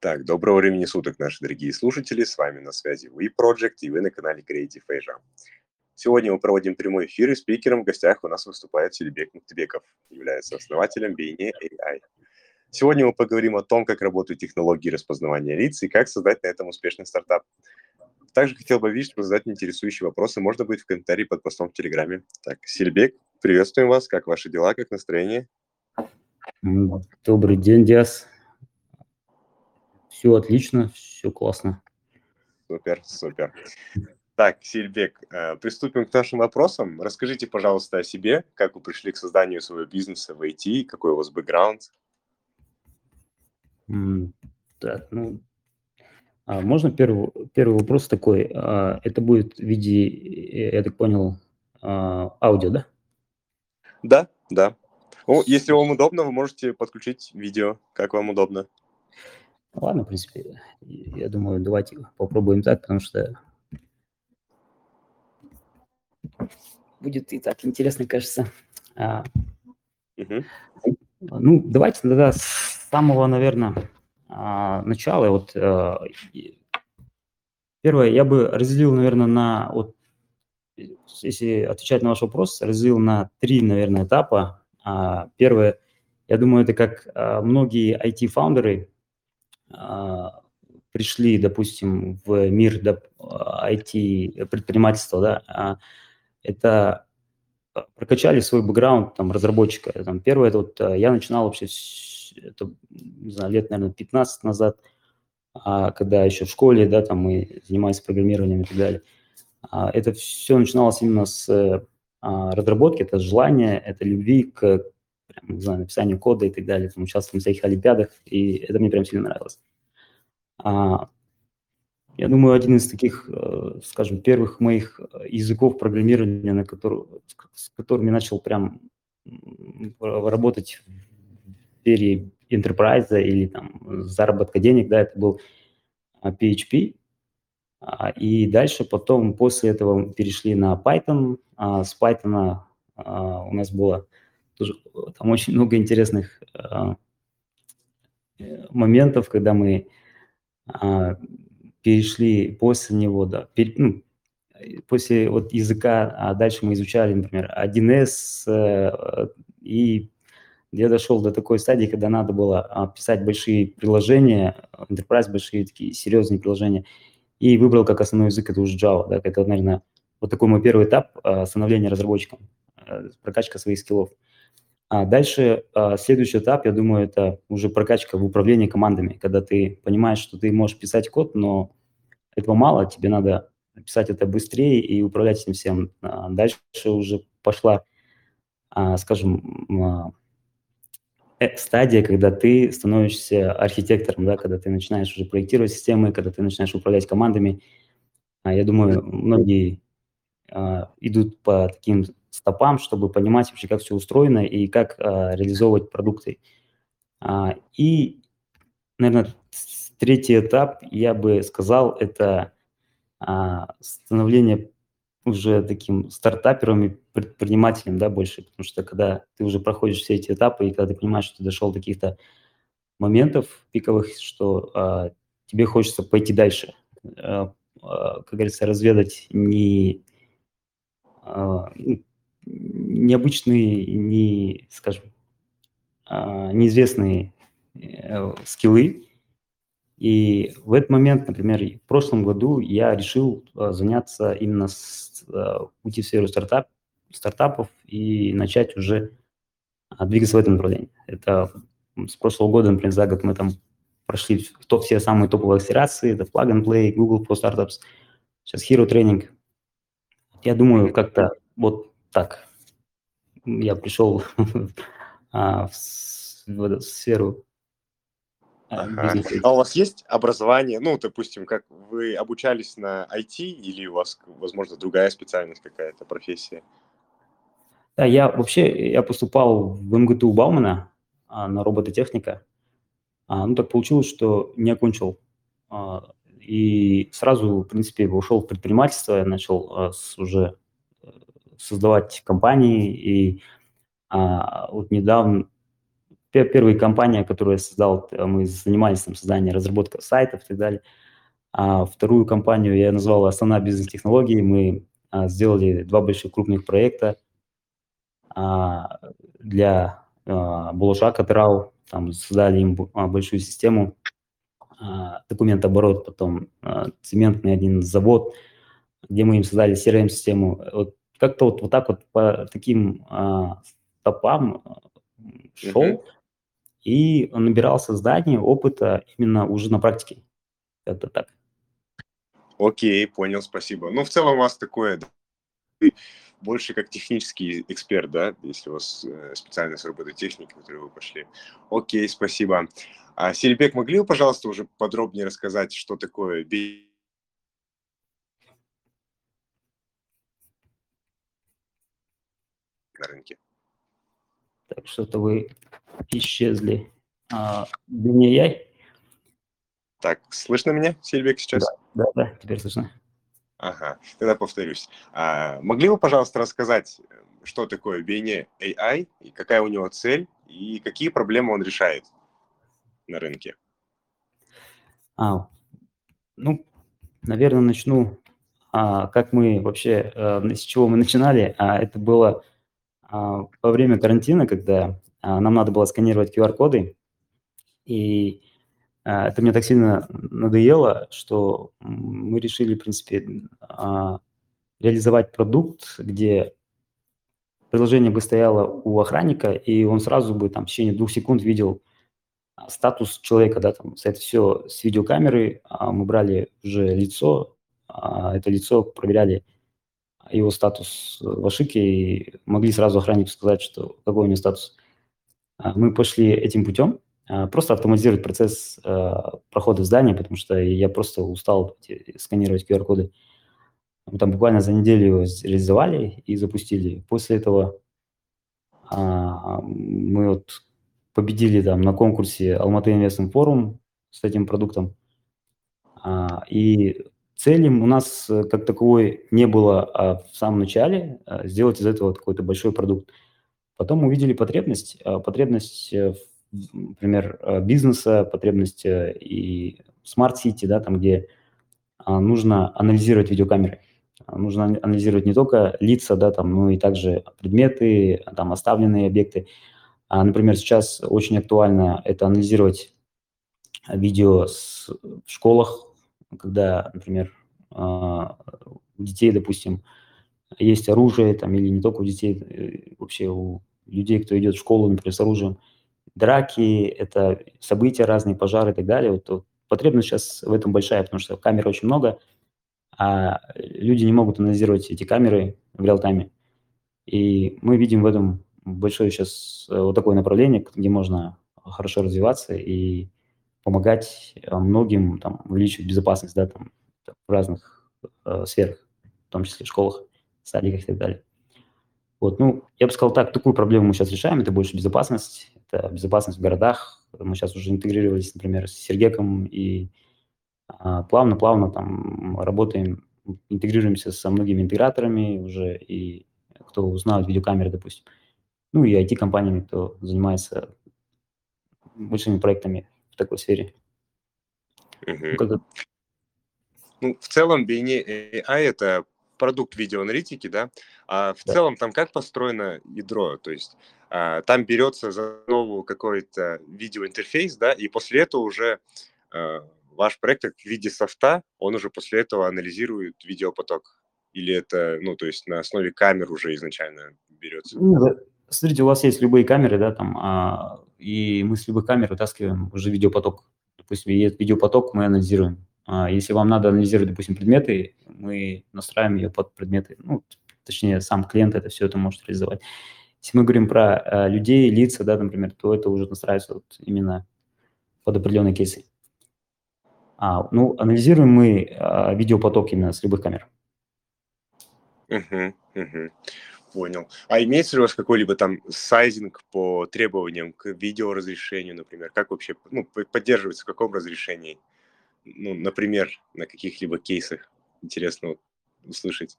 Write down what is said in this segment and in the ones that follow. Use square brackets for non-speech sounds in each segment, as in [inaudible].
Так, доброго времени суток, наши дорогие слушатели. С вами на связи We Project и вы на канале Creative Asia. Сегодня мы проводим прямой эфир, и спикером в гостях у нас выступает Селибек Мухтебеков, является основателем Бейне AI. Сегодня мы поговорим о том, как работают технологии распознавания лиц и как создать на этом успешный стартап. Также хотел бы видеть, что задать интересующие вопросы можно будет в комментарии под постом в Телеграме. Так, Сельбек, приветствуем вас. Как ваши дела, как настроение? Добрый день, Диас. Все отлично, все классно. Супер, супер. Так, Сильбек, э, приступим к нашим вопросам. Расскажите, пожалуйста, о себе, как вы пришли к созданию своего бизнеса в IT, какой у вас бэкграунд? Так, ну, а можно первый, первый вопрос такой? А, это будет в виде, я так понял, а, аудио, да? Да, да. Ну, если вам удобно, вы можете подключить видео, как вам удобно. Ладно, в принципе, я думаю, давайте попробуем так, потому что будет и так интересно, кажется. Угу. Ну, давайте тогда с самого, наверное, а, начала. Вот а, первое, я бы разделил, наверное, на вот если отвечать на ваш вопрос, разделил на три, наверное, этапа. А, первое, я думаю, это как многие IT-фаундеры пришли, допустим, в мир IT-предпринимательства, да, а это прокачали свой бэкграунд там, разработчика. Там, первое, вот я начинал вообще, это, не знаю, лет, наверное, 15 назад, когда еще в школе, да, там мы занимались программированием и так далее. Это все начиналось именно с разработки, это желание, это любви к прям, не знаю, написанию кода и так далее, там, участвовал в всяких олимпиадах, и это мне прям сильно нравилось. А, я думаю, один из таких, э, скажем, первых моих языков программирования, на который, с которыми начал прям работать в сфере enterprise или там заработка денег, да, это был PHP. А, и дальше потом, после этого перешли на Python. А, с Python у нас было тоже там очень много интересных э, моментов, когда мы э, перешли после него, да, пер, ну, после вот языка, а дальше мы изучали, например, 1С, э, и я дошел до такой стадии, когда надо было писать большие приложения, enterprise большие такие серьезные приложения, и выбрал как основной язык это уже Java, да, это, наверное, вот такой мой первый этап становления разработчиком, прокачка своих скиллов. А дальше а, следующий этап, я думаю, это уже прокачка в управлении командами, когда ты понимаешь, что ты можешь писать код, но этого мало, тебе надо писать это быстрее и управлять этим всем. А дальше уже пошла, а, скажем, э, стадия, когда ты становишься архитектором, да, когда ты начинаешь уже проектировать системы, когда ты начинаешь управлять командами. Я думаю, многие идут по таким стопам, чтобы понимать вообще, как все устроено и как а, реализовывать продукты. А, и, наверное, третий этап, я бы сказал, это а, становление уже таким стартапером и предпринимателем, да, больше, потому что когда ты уже проходишь все эти этапы, и когда ты понимаешь, что ты дошел до каких-то моментов пиковых, что а, тебе хочется пойти дальше, а, а, как говорится, разведать не а, ну, необычные, не, скажем, а, неизвестные э, скиллы. И в этот момент, например, в прошлом году я решил а, заняться именно с, а, уйти в сферу стартап, стартапов и начать уже двигаться в этом направлении. Это с прошлого года, например, за год мы там прошли топ, все самые топовые акселерации, это Plug and Play, Google for Startups, сейчас Hero Training. Я думаю, как-то вот так я пришел [laughs] а, в, сферу а, ага. А у вас есть образование, ну, допустим, как вы обучались на IT или у вас, возможно, другая специальность какая-то, профессия? Да, я вообще, я поступал в МГТУ Баумана а, на робототехника. Ну, так получилось, что не окончил. И сразу, в принципе, ушел в предпринимательство, я начал с уже создавать компании. И а, вот недавно, первая компания, которую я создал, мы занимались там созданием, разработкой сайтов и так далее. А вторую компанию я назвал «Астана бизнес-технологии». Мы а, сделали два больших крупных проекта а, для а, Булашака Трау, там создали им а, большую систему, а, документооборот, потом а, цементный один завод, где мы им создали CRM-систему. Вот как-то вот, вот так вот по таким а, стопам шел mm-hmm. и набирался знания, опыта именно уже на практике. Это так. Окей, понял, спасибо. Ну, в целом у вас такое больше как технический эксперт, да, если у вас э, специальность робототехники, в которую вы пошли. Окей, спасибо. А, Серебек, могли бы, пожалуйста, уже подробнее рассказать, что такое на рынке? Так, что-то вы исчезли. А, BNI? Так, слышно меня, Сильвик, сейчас? Да, да, да, теперь слышно. Ага, тогда повторюсь. А, могли бы, пожалуйста, рассказать, что такое BNE AI, и какая у него цель, и какие проблемы он решает на рынке? А, ну, наверное, начну, а, как мы вообще, а, с чего мы начинали. А, это было во время карантина, когда а, нам надо было сканировать QR-коды, и а, это мне так сильно надоело, что мы решили, в принципе, а, реализовать продукт, где приложение бы стояло у охранника, и он сразу бы там в течение двух секунд видел а, статус человека, да, там, это все с видеокамеры, мы брали уже лицо, это лицо проверяли его статус в ошибке и могли сразу охраннику сказать, что какой у него статус. Мы пошли этим путем, а, просто автоматизировать процесс э, прохода в здание, потому что я просто устал сканировать QR-коды. Мы там буквально за неделю реализовали и запустили. После этого а, мы вот победили там на конкурсе Алматы Инвестment Форум с этим продуктом. А, и целью у нас э, как таковой не было в самом начале сделать из этого какой-то большой продукт. Потом увидели потребность, потребность в например, э, бизнеса, потребности и smart city, да, там, где а, нужно анализировать видеокамеры. А, нужно анализировать не только лица, да, там, но и также предметы, там, оставленные объекты. А, например, сейчас очень актуально это анализировать видео с, в школах, когда, например, у детей, допустим, есть оружие, там, или не только у детей, э, вообще у людей, кто идет в школу, например, с оружием, драки, это события разные, пожары и так далее. Вот, вот потребность сейчас в этом большая, потому что камер очень много, а люди не могут анализировать эти камеры в реал-тайме. И мы видим в этом большое сейчас э, вот такое направление, где можно хорошо развиваться и помогать э, многим там, увеличивать безопасность да, там, в разных э, сферах, в том числе в школах, садиках и так далее. Вот, ну, я бы сказал так, такую проблему мы сейчас решаем, это больше безопасность, это безопасность в городах. Мы сейчас уже интегрировались, например, с Сергеком и плавно-плавно а, там работаем, интегрируемся со многими интеграторами уже, и кто узнает видеокамеры, допустим. Ну и IT-компаниями, кто занимается большими проектами такой сфере. Угу. Ну, в целом, BNI AI – это продукт видеоаналитики, да, а в да. целом там как построено ядро, то есть а, там берется за новую какой-то видеоинтерфейс, да, и после этого уже а, ваш проект в виде софта, он уже после этого анализирует видеопоток, или это, ну, то есть на основе камер уже изначально берется? Ну, да. Смотрите, у вас есть любые камеры, да, там, а, и мы с любых камер вытаскиваем уже видеопоток. Допустим, есть видеопоток, мы анализируем. А если вам надо анализировать, допустим, предметы, мы настраиваем ее под предметы. Ну, точнее, сам клиент это все это может реализовать. Если мы говорим про э, людей, лица, да, например, то это уже настраивается вот именно под определенные кейсы. А, ну, анализируем мы э, видеопоток именно с любых камер. Угу, угу. Понял. А имеется ли у вас какой-либо там сайзинг по требованиям к видеоразрешению, например? Как вообще ну, поддерживается, в каком разрешении? ну, например, на каких-либо кейсах интересно услышать?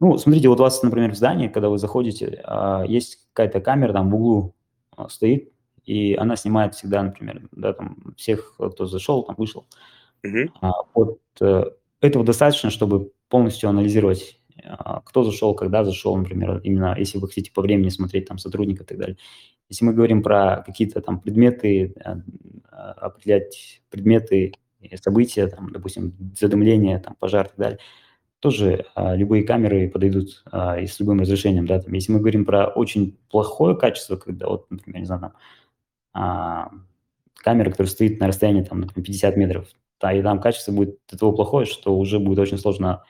Ну, смотрите, вот у вас, например, в здании, когда вы заходите, а, есть какая-то камера там в углу а, стоит, и она снимает всегда, например, да, там, всех, кто зашел, там, вышел. А, вот э, этого достаточно, чтобы полностью анализировать, кто зашел, когда зашел, например, именно если вы хотите по времени смотреть там сотрудника и так далее. Если мы говорим про какие-то там предметы, а, а, определять предметы, и события, там, допустим, задымление, там, пожар и так далее, тоже а, любые камеры подойдут а, и с любым разрешением, да, там, если мы говорим про очень плохое качество, когда вот, например, не знаю, там, а, камера, которая стоит на расстоянии, там, например, 50 метров, да, и там качество будет того плохое, что уже будет очень сложно а,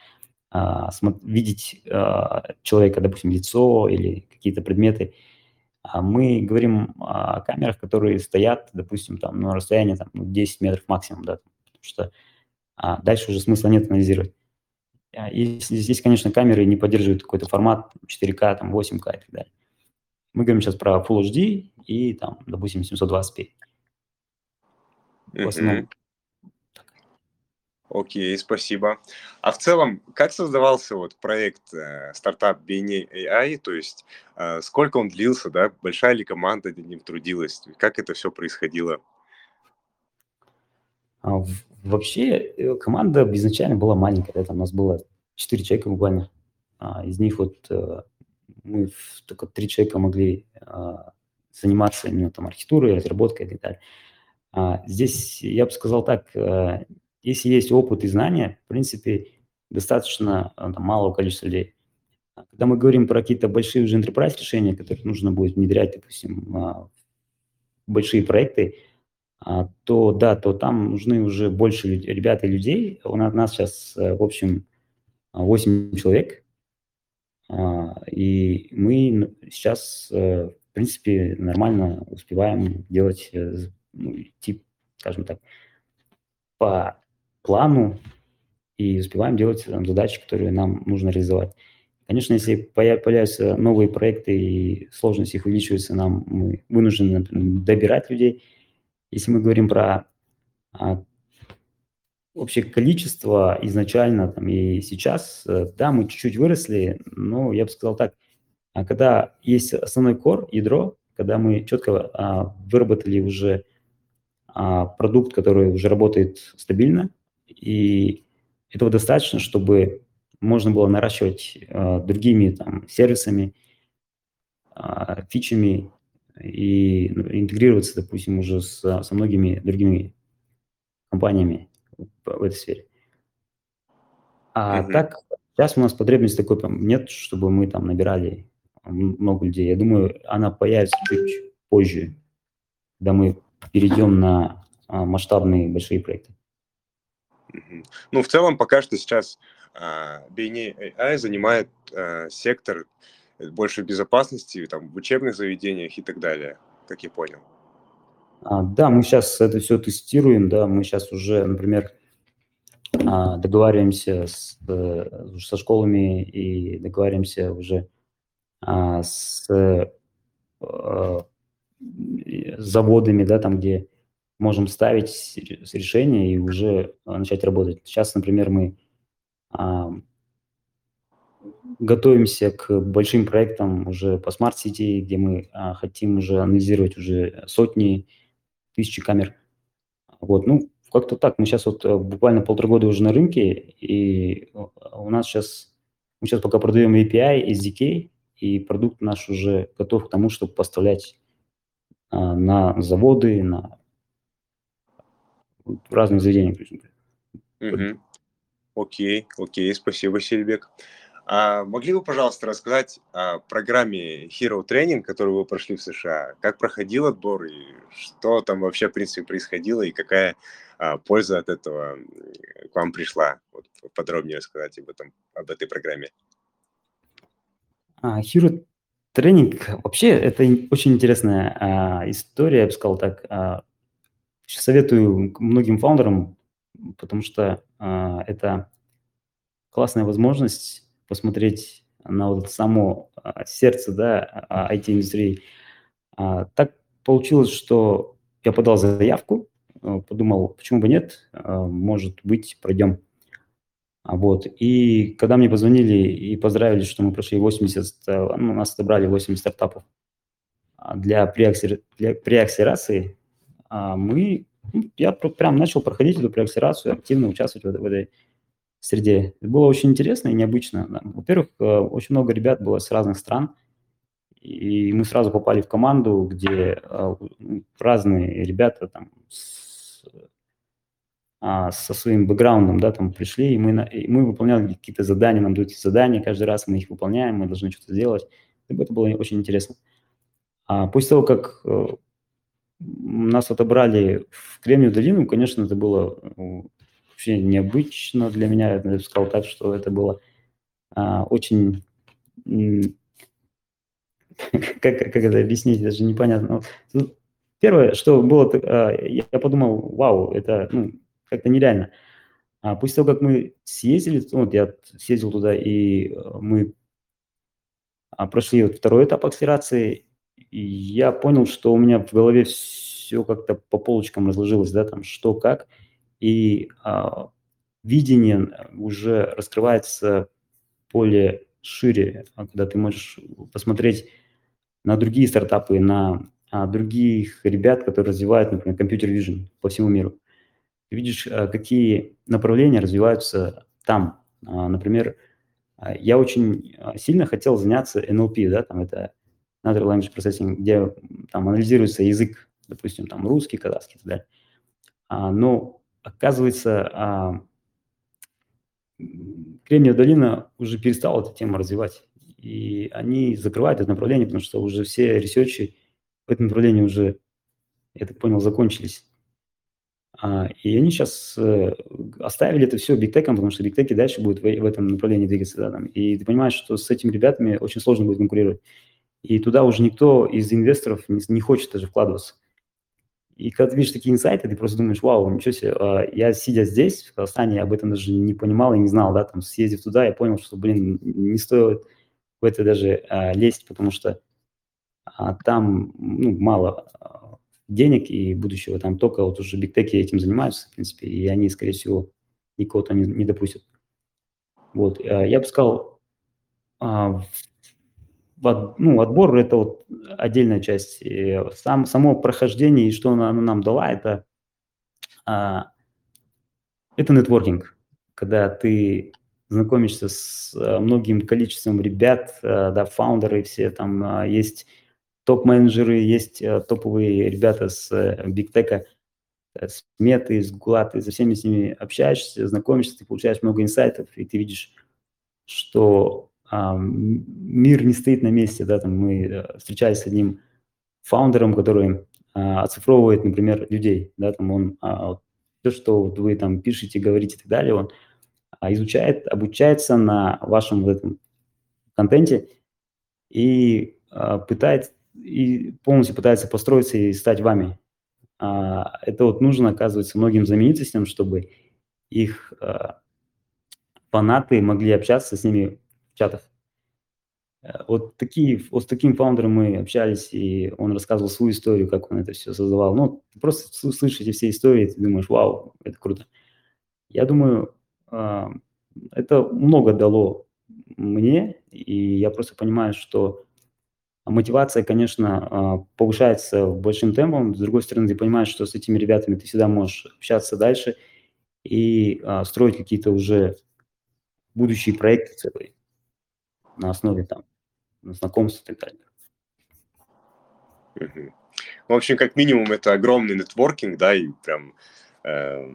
видеть а, человека, допустим, лицо или какие-то предметы. А мы говорим о камерах, которые стоят, допустим, там на расстоянии там, ну, 10 метров максимум, да, потому что а, дальше уже смысла нет анализировать. А, И здесь, конечно, камеры не поддерживают какой-то формат 4К, там, 8К и так далее. Мы говорим сейчас про Full HD и, там, допустим, 720p. В основном Мгм. Окей, спасибо. А в целом, как создавался вот проект э, стартап BNA AI? То есть э, сколько он длился, да? Большая ли команда над ним трудилась? Как это все происходило? А, Вообще э, команда изначально была маленькая, да, там у нас было 4 человека буквально. А, Из них вот мы только 3 человека могли заниматься именно там архитектурой, разработкой и так далее. А, Здесь я бы сказал так, если есть опыт и знания, в принципе, достаточно а, там, малого количества людей. А Когда мы говорим про какие-то большие уже enterprise решения, которые нужно будет внедрять, допустим, а, большие проекты, а, то да, то там нужны уже больше ребят и людей. У нас, нас сейчас, э, в общем, а, 8 человек, и мы сейчас, э, в принципе, нормально успеваем делать, э, ну, идти, скажем так, по плану и успеваем делать там, задачи, которые нам нужно реализовать. Конечно, если поя- появляются новые проекты и сложность их увеличивается, нам мы вынуждены например, добирать людей. Если мы говорим про а, общее количество изначально там, и сейчас, э, да, мы чуть-чуть выросли, но я бы сказал так, а когда есть основной кор, ядро, когда мы четко а, выработали уже а, продукт, который уже работает стабильно, и этого достаточно, чтобы можно было наращивать а, другими там, сервисами, а, фичами и ну, интегрироваться, допустим, уже с, со многими другими компаниями в, в этой сфере. А Мгм. так, сейчас у нас потребности такой прям нет, чтобы мы там набирали много людей. Я думаю, она появится чуть позже, когда мы перейдем на а, масштабные большие проекты. Ну, в целом, пока что сейчас а, BNA AI занимает а, сектор э, больше безопасности там, в учебных заведениях и так далее, как я понял. А, да, мы сейчас это все тестируем, да, мы сейчас уже, например, а, договариваемся с, э, со школами и договариваемся уже а, с э, заводами, да, там, где можем ставить решения и уже а, начать работать. Сейчас, например, мы а, готовимся к большим проектам уже по smart city, где мы а, хотим уже анализировать уже сотни, тысячи камер. Вот, ну, как-то так. Мы сейчас вот э, буквально полтора года уже на рынке, и у у нас сейчас, мы сейчас пока продаем API, SDK, и продукт наш уже готов к тому, чтобы поставлять а, на заводы, на вот разные заведения. то есть, Вот. Мгм. Окей, окей, спасибо, Серебек. А могли бы, пожалуйста, рассказать о программе Hero Training, которую вы прошли в США? Как проходил отбор и что там вообще, в принципе, происходило и какая а, польза от этого м, к вам пришла? Вот подробнее рассказать об этом, об этой программе. А, Hero тренинг вообще это очень интересная а, история, я бы сказал так. А, советую многим фаундерам, потому что а, это классная возможность посмотреть на вот само а, сердце, да, а, IT-индустрии. А, так получилось, что я подал заявку, э, подумал, почему бы нет, а, может быть, пройдем. А Вот. И когда мне позвонили и поздравили, что мы прошли 80, э, ну, нас отобрали 80 стартапов, для преакселерации мы, ну, я прям начал проходить эту преакселерацию, активно участвовать в, в этой среде. Это было очень интересно и необычно. Во-первых, очень много ребят было с разных стран, и мы сразу попали в команду, где разные ребята там с, а, со своим бэкграундом, да, там пришли, и мы, и мы выполняли какие-то задания, нам дают задания, каждый раз мы их выполняем, мы должны что-то сделать. Это было очень интересно. А после того, как э, нас отобрали в Кремниевую долину, конечно, это было ну, вообще необычно для меня. Я бы сказал так, что это было а, очень... [laughs] Как, как это объяснить, даже непонятно. Первое, что было, а, я подумал, вау, это ну, как-то нереально. А после того, как мы съездили, вот я съездил туда, и э, мы а, прошли вот второй этап акселерации, я понял, что у меня в голове все как-то по полочкам разложилось, да, там что как, и а, видение уже раскрывается более шире, а, когда ты можешь посмотреть на другие стартапы, на а, других ребят, которые развивают, например, компьютер vision по всему миру ты видишь, э, какие направления развиваются там. А, например, я очень сильно хотел заняться NLP, да, там это Natural Language Processing, где там анализируется язык, допустим, там русский, казахский и так далее. Но оказывается, Кремниевая долина уже перестала эту тему развивать. И они закрывают это направление, потому что уже все ресерчи в этом направлении уже, я так понял, закончились. А, и они сейчас э, оставили это все бигтеком, потому что бигтеки дальше будут в, в этом направлении двигаться. Да, там. И ты понимаешь, что с этими ребятами очень сложно будет конкурировать. И туда уже никто из инвесторов не, не хочет даже вкладываться. И когда ты видишь такие инсайты, ты просто думаешь, вау, ничего себе, а, я сидя здесь, в Казахстане, об этом даже не понимал и не знал, да, там, съездив туда, я понял, что, блин, не стоит в это даже а, лезть, потому что а, там ну, мало а, денег и будущего. Там только вот уже бигтеки этим занимаются, в принципе, и они, скорее всего, никого там не, не допустят. Вот, э, я бы сказал, а, ну, отбор – это вот отдельная часть. И сам, само прохождение и что оно, нам дала, это, а, это нетворкинг, когда ты знакомишься с э, многим количеством ребят, э, да, фаундеры все, там есть топ-менеджеры, есть э, топовые ребята с бигтека, э, с меты, с гугла, ты со всеми с ними общаешься, знакомишься, ты получаешь много инсайтов, и ты видишь, что мир не стоит на месте, да, там мы э, встречались с одним фаундером, который а, оцифровывает, например, людей, да, там он а, все, что вот вы там пишете, говорите и так далее, он а, изучает, обучается на вашем вот этом контенте и а, пытается и полностью пытается построиться и стать вами. А, это вот нужно, оказывается, многим знаменитостям, чтобы их а, фанаты могли общаться с ними в чатах. Э, вот, такие, вот с таким фаундером мы общались, и он рассказывал свою историю, как он это все создавал. Ну, просто слышите все истории, ты думаешь, вау, это круто. Я думаю, а, это много дало мне, и я просто понимаю, что мотивация, конечно, а, повышается большим темпом. С другой стороны, ты понимаешь, что с этими ребятами ты всегда можешь общаться дальше и а, строить какие-то уже будущие проекты целые на основе там знакомств и так далее. В общем, как минимум, это огромный нетворкинг, да, и прям э,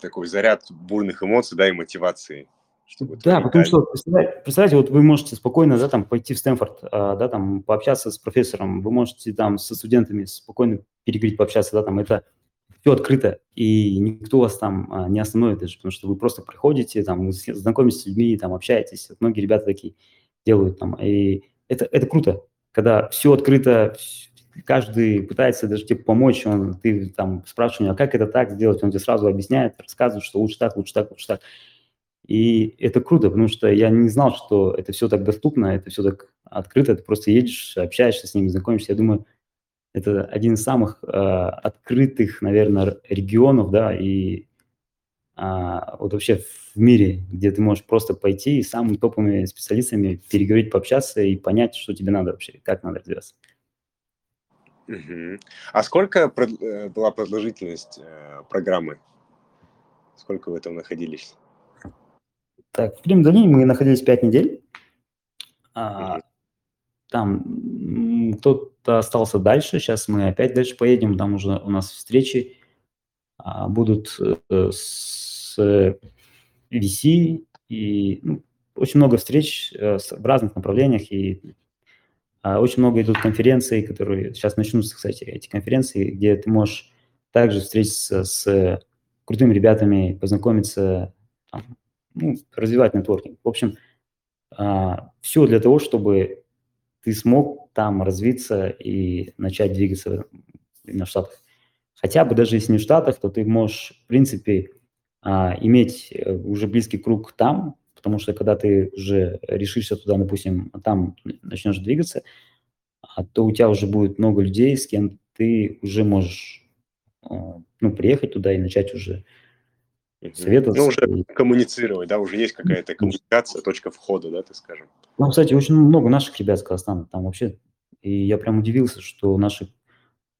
такой заряд бурных эмоций, да, и мотивации чтобы да, потому что, представляете, представляете, вот вы можете спокойно, да, там, пойти в Стэнфорд, а, да, там, пообщаться с профессором, вы можете там со студентами спокойно переговорить, пообщаться, да, там, это все открыто, и никто вас там а, не остановит даже, потому что вы просто приходите, там, знакомитесь с людьми, там, общаетесь, вот многие ребята такие делают там, и это, это круто, когда все открыто, каждый пытается даже тебе помочь, он, ты там спрашиваешь, а как это так сделать, он тебе сразу объясняет, рассказывает, что лучше так, лучше так, лучше так. И это круто, потому что я не знал, что это все так доступно, это все так открыто, ты просто едешь, общаешься с ними, знакомишься. Я думаю, это один из самых э, открытых, наверное, регионов, да, и э, вот вообще в мире, где ты можешь просто пойти и с самыми топовыми специалистами переговорить, пообщаться и понять, что тебе надо вообще, как надо развиваться. Мгм. А сколько прод- э, была продолжительность э, программы? Сколько вы там находились? Так, в Крим-Долине мы находились 5 недель. А, Мгм. Там кто-то остался дальше, сейчас мы опять дальше поедем, там уже у нас встречи а, будут э, с VC и ну, очень много встреч э, в разных направлениях и а, очень много идут конференций, которые сейчас начнутся, кстати, эти конференции, где ты можешь также встретиться с крутыми ребятами, познакомиться, там, ну, развивать нетворкинг. В общем, все для того, чтобы ты смог там развиться и начать двигаться в Штатах. Хотя бы даже если не в Штатах, то ты можешь, в принципе, а, иметь э, уже близкий круг там, потому что когда ты уже решишься туда, допустим, там начнешь двигаться, а то у тебя уже будет много людей, с кем ты уже можешь а, ну, приехать туда и начать уже Советоваться. Ну, уже коммуницировать, да, уже есть какая-то коммуникация, точка входа, да, так скажем. Ну, кстати, очень много наших ребят с Казахстана там вообще. И я прям удивился, что наши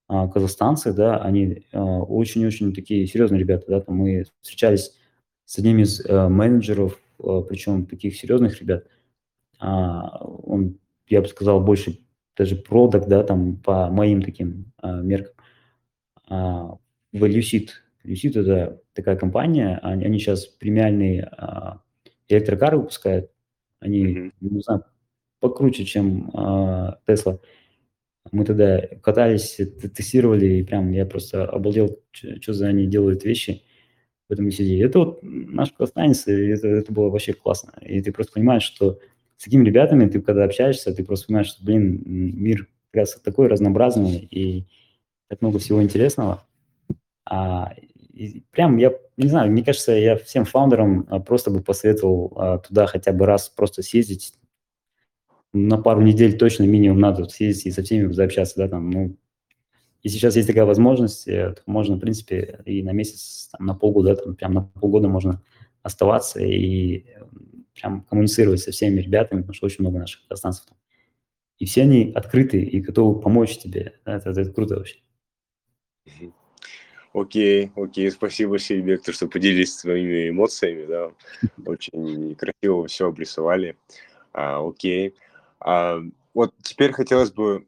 а, казахстанцы, да, они а, очень-очень такие серьезные ребята, да, там мы встречались с одним из а, менеджеров, а, причем таких серьезных ребят. А, он, я бы сказал, больше даже продакт, да, там по моим таким а, меркам. А, в Lucid. Lucid это такая компания, они, они сейчас премиальные а, электрокары выпускают. Они, Мгм. не знаю, покруче, чем а, Tesla. Мы тогда катались, тестировали, и прям я просто обалдел, что за они делают вещи в этом сиди. Это вот наш казахстанец, и это, это было вообще классно. И ты просто понимаешь, что с такими ребятами ты когда общаешься, ты просто понимаешь, что, блин, мир такой разнообразный, и так много всего интересного. А, и прям я, не знаю, мне кажется, я всем фаундерам а, просто бы посоветовал а, туда хотя бы раз просто съездить, на пару недель точно минимум надо съездить и со всеми заобщаться, да, там, ну, и сейчас есть такая возможность, э, то можно, в принципе, и на месяц, там, на полгода, там, прям на полгода можно оставаться и э, прям коммуницировать со всеми ребятами, потому что очень много наших казахстанцев там. И все они открыты и готовы помочь тебе. Это, это круто вообще. Окей, окей, спасибо, Сейбек, то, что поделились своими эмоциями, да, очень красиво все обрисовали. А, окей. А, вот теперь хотелось бы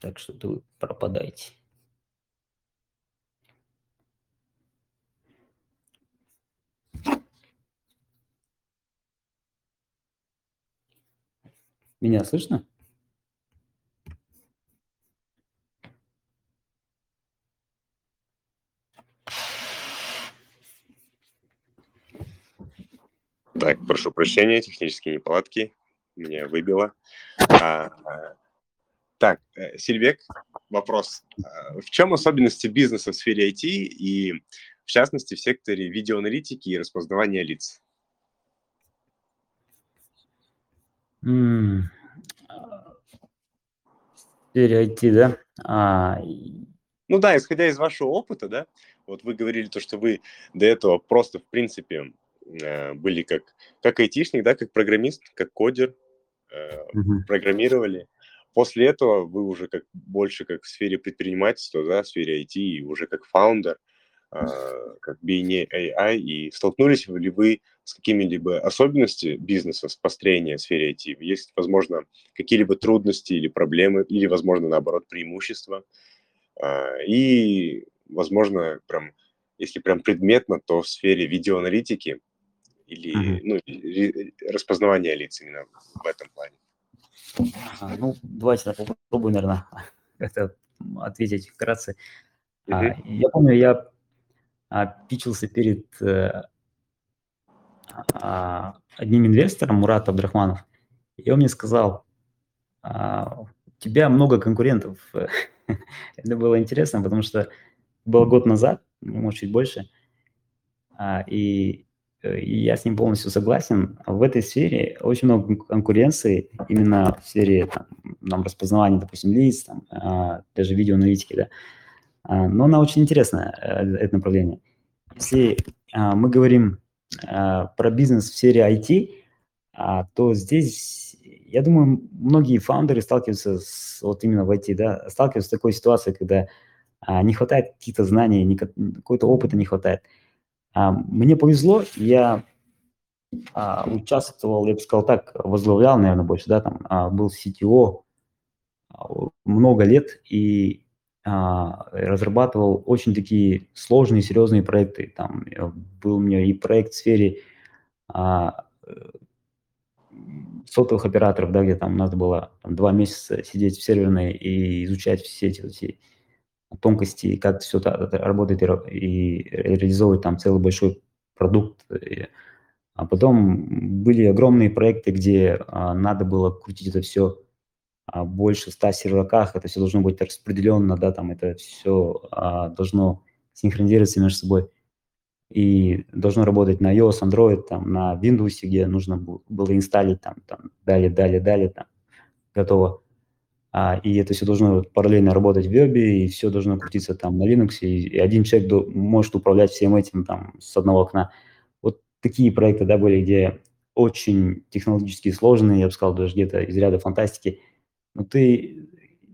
Так что вы пропадаете. Меня слышно? Так, прошу прощения, технические неполадки меня выбило. А, а, так, э, Сильвек, вопрос. А, В чем особенности бизнеса в сфере IT и, в частности, в секторе видеоаналитики и распознавания лиц? М, а, В сфере IT, да? А, Ну да, исходя из вашего опыта, да, вот вы говорили то, что вы до этого просто, в принципе, э, были как, как айтишник, да, как программист, как кодер, Мгм. программировали. После этого вы уже как больше как в сфере предпринимательства, да, в сфере IT, и уже как фаундер, как BNA AI, и столкнулись ли вы с какими-либо особенностями бизнеса, с построения в сфере IT? Есть, возможно, какие-либо трудности или проблемы, или, возможно, наоборот, преимущества? А, И, возможно, прям, если прям предметно, то в сфере видеоаналитики или Мгм. ну, ри- распознавания лиц именно в этом плане. Ну, давайте попробую, наверное, как-то [laughs] ответить вкратце. А, Мгм. я помню, я а, питчился перед э, а, одним инвестором, Мурат Абдрахманов, и он мне сказал, а, у тебя много конкурентов. [laughs] Это было интересно, потому что было год назад, может, чуть больше, а, и, э, и я с ним полностью согласен. В этой сфере очень много кон- конкуренции именно в сфере там, нам распознавания, допустим, лиц, там, а, даже видеоаналитики, да. А, Но она очень интересная, э, это направление. Если а, мы говорим а, про бизнес в сфере IT, то здесь, я думаю, многие фаундеры сталкиваются с, вот именно в IT, да, сталкиваются с такой ситуацией, когда не хватает каких-то знаний, какой-то опыта не хватает. Мне повезло, я участвовал, я бы сказал так, возглавлял, наверное, больше, да, там, был CTO много лет и разрабатывал очень такие сложные, серьезные проекты. Там э, был у меня и проект в сфере а, э, сотовых операторов, да, где там надо было там, два месяца сидеть в серверной и изучать все эти, эти тонкости, как все это работает и, реализовывать там целый большой продукт. А потом были огромные проекты, где а, надо было крутить это все а, больше 100 серверках, это все должно быть распределенно, да, там это все а, должно синхронизироваться между собой и должно работать на iOS, Android, там, на Windows, где нужно было инсталлить, там, там, далее, далее, далее, там, готово. А, и это все должно параллельно работать в вебе, и все должно крутиться там на Linux, и, и один человек до, может управлять всем этим там с одного окна. Вот такие проекты, да, были, где очень технологически сложные, я бы сказал, даже где-то из ряда фантастики – но ты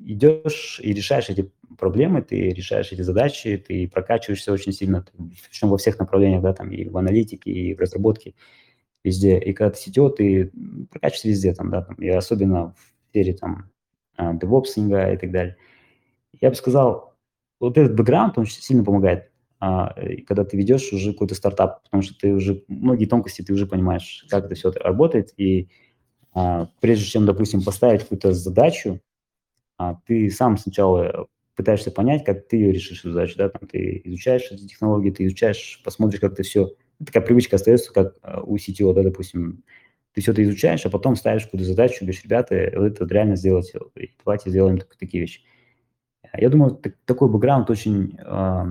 идешь и решаешь эти проблемы, ты решаешь эти задачи, ты прокачиваешься очень сильно, причем во всех направлениях, да, там и в аналитике, и в разработке, везде. И когда ты CTO, ты прокачиваешься везде, там, да, там, и особенно в сфере там DevOps и так далее. Я бы сказал, вот этот бэкграунд, он сильно помогает, а, когда ты ведешь уже какой-то стартап, потому что ты уже, многие тонкости ты уже понимаешь, как это все работает, и а, прежде чем, допустим, поставить какую-то задачу, а, ты сам сначала пытаешься понять, как ты ее решишь, задачу, да, там ты изучаешь эти технологии, ты изучаешь, посмотришь, как это все, такая привычка остается, как а, у CTO, да, допустим, ты все это изучаешь, а потом ставишь какую-то задачу, говоришь, ребята, это реально сделать, давайте сделаем так, такие вещи. Я думаю, так, такой бэкграунд очень, э,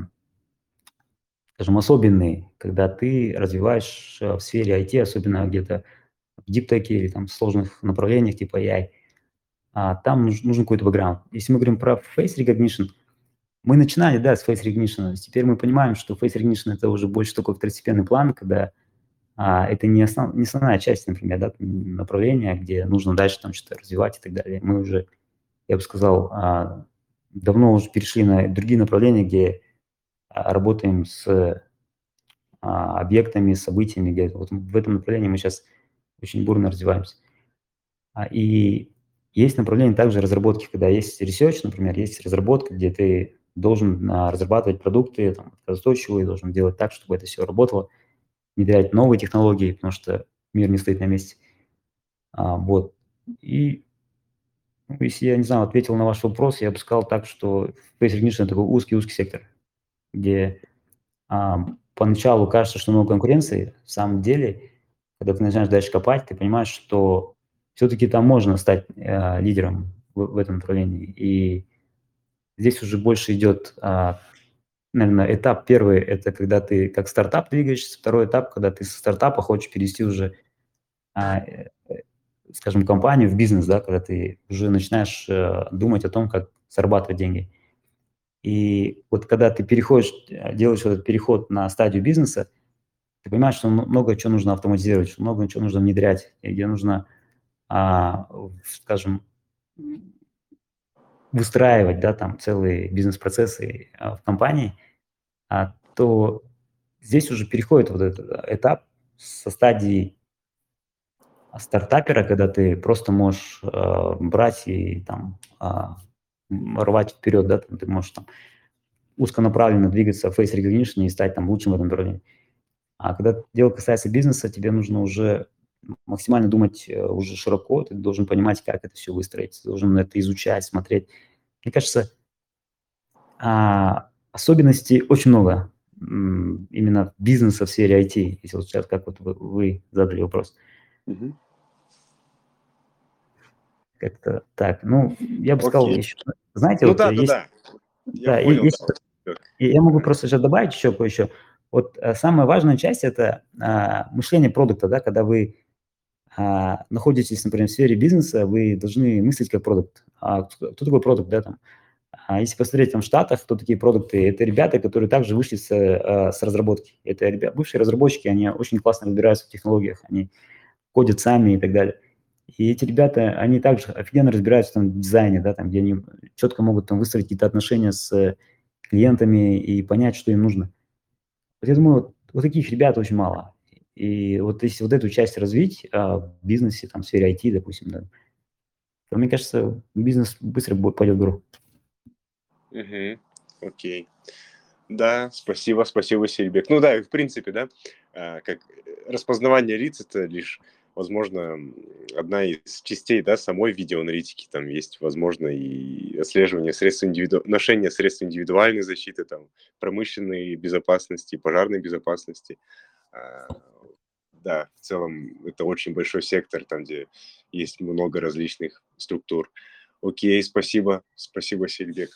скажем, особенный, когда ты развиваешь в сфере IT, особенно где-то в диптеке или там в сложных направлениях типа AI, а, там нужен, какой-то бэкграунд. Если мы говорим про face recognition, мы начинали, да, с face recognition, теперь мы понимаем, что face recognition это уже больше такой второстепенный план, когда а, это не, основ, не основная часть, например, да, направления, где нужно дальше там что-то развивать и так далее. Мы уже, я бы сказал, а, давно уже перешли на другие направления, где а, работаем с а, объектами, событиями, где вот в этом направлении мы сейчас очень бурно развиваемся. А, и есть направление также разработки, когда есть research, например, есть разработка, где ты должен а, разрабатывать продукты, там, устойчивые, должен делать так, чтобы это все работало, внедрять новые технологии, потому что мир не стоит на месте. А, вот. И ну, если я, не знаю, ответил на ваш вопрос, я бы сказал так, что Face Recognition – это такой узкий-узкий сектор, где а, поначалу кажется, что много конкуренции, в самом деле когда ты начинаешь дальше копать, ты понимаешь, что все-таки там можно стать э, лидером в, в этом направлении. И здесь уже больше идет, э, наверное, этап первый – это когда ты как стартап двигаешься, второй этап, когда ты со стартапа хочешь перевести уже, э, скажем, компанию в бизнес, да, когда ты уже начинаешь э, думать о том, как зарабатывать деньги. И вот когда ты переходишь, делаешь этот переход на стадию бизнеса, ты понимаешь, что много чего нужно автоматизировать, много чего нужно внедрять, и где нужно, а, скажем, выстраивать, да, там целые бизнес-процессы а, в компании, а, то здесь уже переходит вот этот этап со стадии стартапера, когда ты просто можешь э, брать и там э, рвать вперед, да, там, ты можешь там узконаправленно двигаться в face recognition и стать там лучшим в этом направлении. А когда дело касается бизнеса, тебе нужно уже максимально думать э, уже широко, ты должен понимать, как это все выстроить, ты должен это изучать, смотреть. Мне кажется, а, особенностей очень много именно бизнеса в сфере IT, если вот сейчас как вот вы, вы задали вопрос. Mm-hmm. Как-то так. Ну, я бы сказал еще, знаете, ну, вот да, есть... Да, да. Я, да, понял, есть, да. я могу просто сейчас добавить еще кое-что. Вот э, самая важная часть – это а, мышление продукта, да, когда вы а, находитесь, например, в сфере бизнеса, вы должны мыслить как продукт. А кто такой продукт, да, там? А если посмотреть там в Штатах, кто такие продукты, это ребята, которые также вышли с, э, с разработки. Это ребята, бывшие разработчики, они очень классно разбираются в технологиях, они кодят сами и так далее. И эти ребята, они также офигенно разбираются там, в дизайне, да, там, где они четко могут там, выстроить какие-то отношения с клиентами и понять, что им нужно. Вот я думаю, вот, вот таких ребят очень мало. И вот если вот эту часть развить а, в бизнесе, там, в сфере IT, допустим, да, то, мне кажется, бизнес быстро пойдет в гору. Угу, окей. Да, спасибо, спасибо, Сельбек. Ну да, в принципе, да, а, как распознавание лиц это лишь возможно, одна из частей да, самой видеоаналитики. Там есть, возможно, и отслеживание средств индивиду... ношения средств индивидуальной защиты, там, промышленной безопасности, пожарной безопасности. А, да, в целом это очень большой сектор, там, где есть много различных структур. Окей, спасибо, спасибо, Сельбек.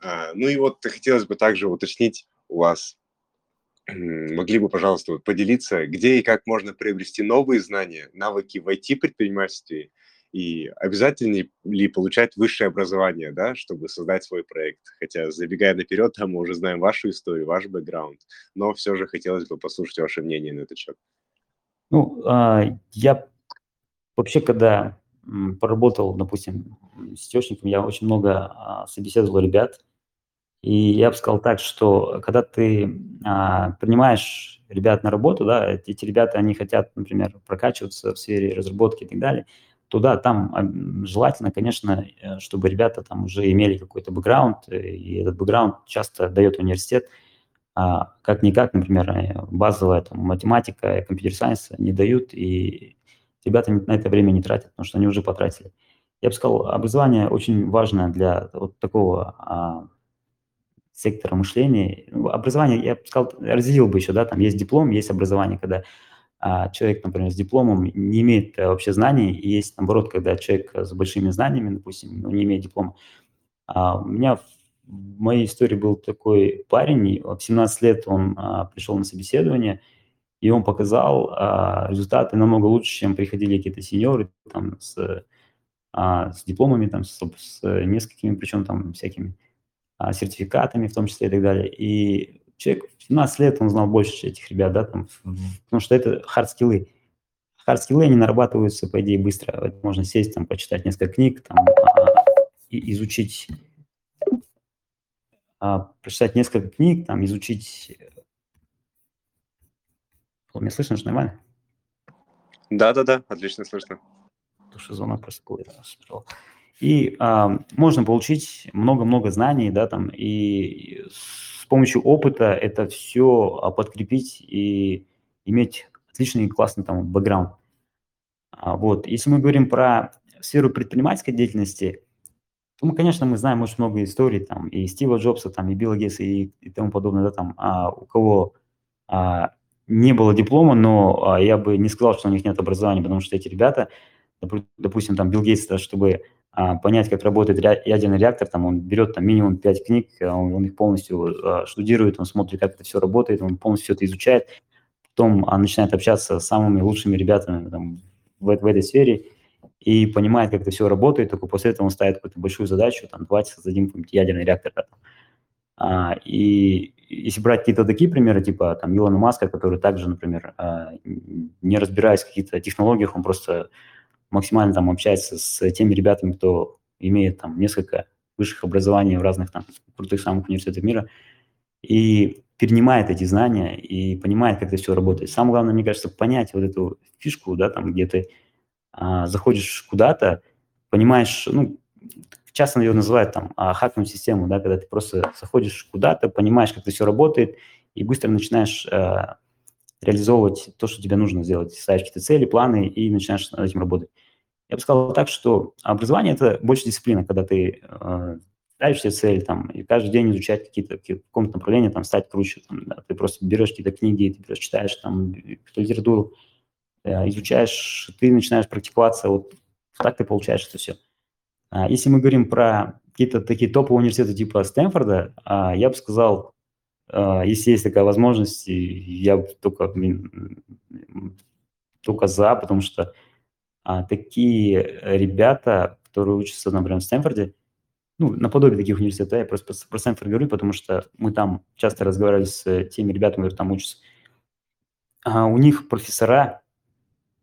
А, ну и вот хотелось бы также уточнить у вас, могли бы, пожалуйста, вот поделиться, где и как можно приобрести новые знания, навыки в IT-предпринимательстве, и обязательно ли получать высшее образование, да, чтобы создать свой проект? Хотя, забегая наперед, мы уже знаем вашу историю, ваш бэкграунд, но все же хотелось бы послушать ваше мнение на этот счет. Ну, а, я вообще, когда поработал, допустим, с сетечником, я очень много а, собеседовал ребят, и я бы сказал так, что когда ты а, принимаешь ребят на работу, да, эти ребята, они хотят, например, прокачиваться в сфере разработки и так далее, то да, там желательно, конечно, э, чтобы ребята там уже имели какой-то бэкграунд, э, и этот бэкграунд часто дает университет, а, как-никак, например, э, базовая там, математика, компьютер-сайенс не дают, и ребята на это время не тратят, потому что они уже потратили. Я бы сказал, образование очень важно для вот такого а, сектора мышления. Ну, образование, я бы сказал, разделил бы еще, да, там есть диплом, есть образование, когда а, человек, например, с дипломом не имеет а, вообще знаний, и есть, наоборот, когда человек с большими знаниями, допустим, но не имеет диплома. А, у меня в моей истории был такой парень, в 17 лет он а, пришел на собеседование, и он показал а, результаты намного лучше, чем приходили какие-то сеньоры там, с, а, с дипломами, там, с, с несколькими, причем там всякими сертификатами в том числе и так далее. И человек в 17 лет, он знал больше этих ребят, да, там, потому что это хард-скиллы. Хард-скиллы, они нарабатываются, по идее, быстро. Можно сесть, там, почитать несколько книг, там, а, и изучить, а, прочитать несколько книг, там, изучить... Меня слышно же нормально? Да-да-да, отлично слышно. Душезона просто была. И а, можно получить много-много знаний, да, там, и с помощью опыта это все а, подкрепить и иметь отличный классный там бэкграунд. А, вот. Если мы говорим про сферу предпринимательской деятельности, то мы, конечно, мы знаем очень много историй, там, и Стива Джобса, там, и Билла Гейса, и, и тому подобное, да, там, а, у кого а, не было диплома, но а, я бы не сказал, что у них нет образования, потому что эти ребята, допустим, там, Билл Гейтс, чтобы понять, как работает ядерный реактор, там он берет там минимум 5 книг, а, он, он их полностью а, штудирует, он смотрит, как это все работает, он полностью все это изучает, потом начинает общаться с самыми лучшими ребятами там, в, в этой сфере и понимает, как это все работает, только после этого он ставит какую-то большую задачу, там, давайте создадим ядерный реактор. А, и если брать какие-то такие примеры, типа там Илона Маска, который также, например, не разбираясь в каких-то технологиях, он просто максимально там общается с теми ребятами, кто имеет там несколько высших образований в разных там крутых самых университетах мира, и перенимает эти знания и понимает, как это все работает. Самое главное, мне кажется, понять вот эту фишку, да, там, где ты а, заходишь куда-то, понимаешь, ну, часто ее называют там а, хакнуть систему, да, когда ты просто заходишь куда-то, понимаешь, как это все работает, и быстро начинаешь а, реализовывать то, что тебе нужно сделать. Ставишь какие-то цели, планы и начинаешь над этим работать. Я бы сказал так, что образование – это больше дисциплина, когда ты э, ставишь себе цель там, и каждый день изучать какие-то какие, в каком-то направлении, там, стать круче. Там, да, ты просто берешь какие-то книги, ты берешь, читаешь там литературу, э, изучаешь, ты начинаешь практиковаться, вот так ты получаешь это все. А если мы говорим про какие-то такие топовые университеты типа Стэнфорда, а, я бы сказал, а, если есть такая возможность, я только, только за, потому что а, такие ребята, которые учатся, например, в Стэнфорде, ну, наподобие таких университетов, да, я просто про Стэнфорд говорю, потому что мы там часто разговаривали с теми ребятами, которые там учатся. А у них профессора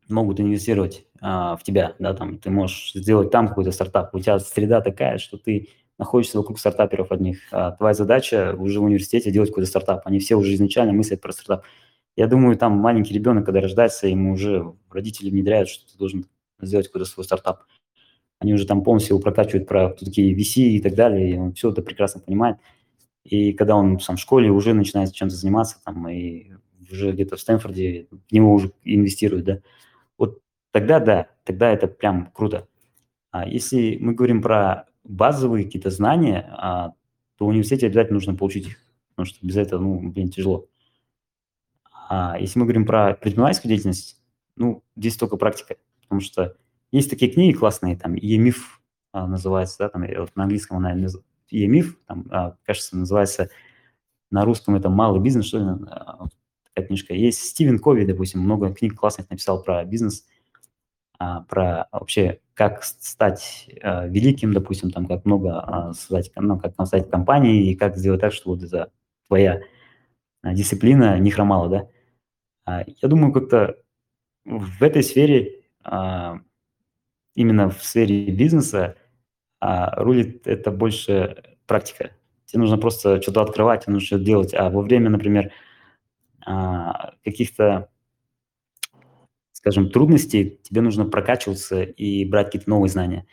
могут инвестировать а, в тебя, да, там, ты можешь сделать там какой-то стартап, у тебя среда такая, что ты находишься вокруг стартаперов одних, а твоя задача уже в университете делать какой-то стартап, они все уже изначально мыслят про стартап. Я думаю, там маленький ребенок, когда рождается, ему уже родители внедряют, что ты должен сделать какой-то свой стартап. Они уже там полностью его прокачивают про такие VC и так далее, и он все это прекрасно понимает. И когда он сам в школе уже начинает чем-то заниматься, там, и уже где-то в Стэнфорде в него уже инвестируют, да, вот тогда да, тогда это прям круто. А если мы говорим про базовые какие-то знания, а, то в университете обязательно нужно получить их, потому что без этого, ну, блин, тяжело. А если мы говорим про предпринимательскую деятельность, ну, здесь только практика, потому что есть такие книги классные, там, «Емиф» а, называется, да, там, вот на английском она «Емиф», там, а, кажется, называется на русском это «Малый бизнес», что ли, а, такая книжка. Есть Стивен Кови, допустим, много книг классных написал про бизнес, про вообще как стать великим, допустим, там, как много создать, ну, как создать компании и как сделать так, чтобы вот эта твоя дисциплина не хромала, да. А, я думаю, как-то в этой сфере, а, именно в сфере бизнеса, а, рулит это больше практика. Тебе нужно просто что-то открывать, тебе нужно что-то делать. А во время, например, каких-то, скажем, трудностей тебе нужно прокачиваться и брать какие-то новые знания.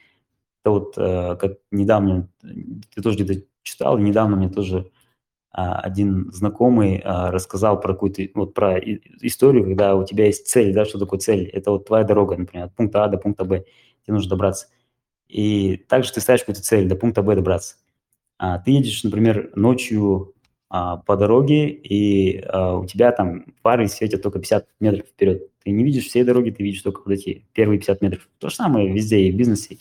Это вот э, как недавно, ты тоже где-то читал, недавно мне тоже один знакомый а, рассказал про какую-то, вот про историю, когда у тебя есть цель, да, что такое цель? Это вот твоя дорога, например, от пункта А до пункта Б, тебе нужно добраться. И также ты ставишь какую-то цель, до пункта Б добраться. А ты едешь, например, ночью а, по дороге, и а, у тебя там фары светят только 50 метров вперед. Ты не видишь всей дороги, ты видишь только вот эти первые 50 метров. То же самое везде и в бизнесе.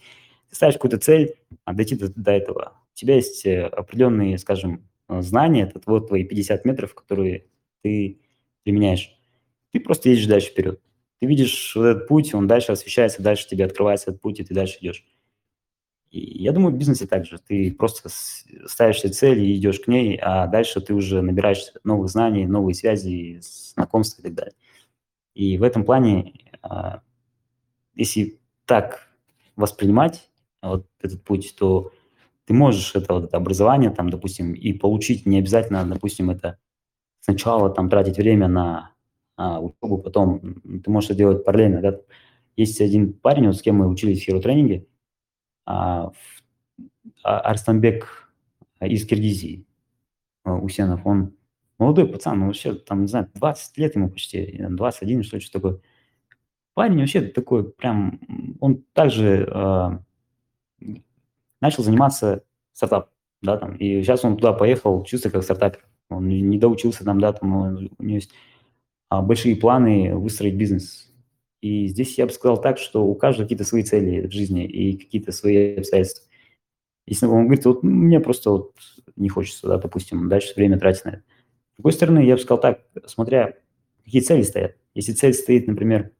Ты ставишь какую-то цель, а дойти до, до этого. У тебя есть э, определенные, скажем, знания, это вот твои 50 метров, которые ты применяешь. Ты просто едешь дальше вперед. Ты видишь вот этот путь, он дальше освещается, дальше тебе открывается этот путь, и ты дальше идешь. И я думаю, в бизнесе также. Ты просто ставишь себе цель и идешь к ней, а дальше ты уже набираешь новых знаний, новые связи, знакомства и так далее. И в этом плане, а, если так воспринимать вот этот путь, то ты можешь это, вот это образование, там, допустим, и получить не обязательно, допустим, это сначала там тратить время на а, учебу, потом ты можешь это делать параллельно, да. Есть один парень, вот, с кем мы учились в Hero тренинге, а, а, Арстанбек из Киргизии, а, Усенов, он молодой пацан, он вообще, там, не знаю, 20 лет ему почти, 21, что ли, что такое. Парень вообще такой прям, он также э, начал заниматься стартапом, да, там, и сейчас он туда поехал, чувствует как стартапер. Он не доучился там, да, там, у него есть а, большие планы выстроить бизнес. И здесь я бы сказал так, что у каждого какие-то свои цели в жизни и какие-то свои обстоятельства. Если он говорит, вот мне просто вот не хочется, да, допустим, дальше время тратить на это. С другой стороны, я бы сказал так, смотря какие цели стоят. Если цель стоит, например,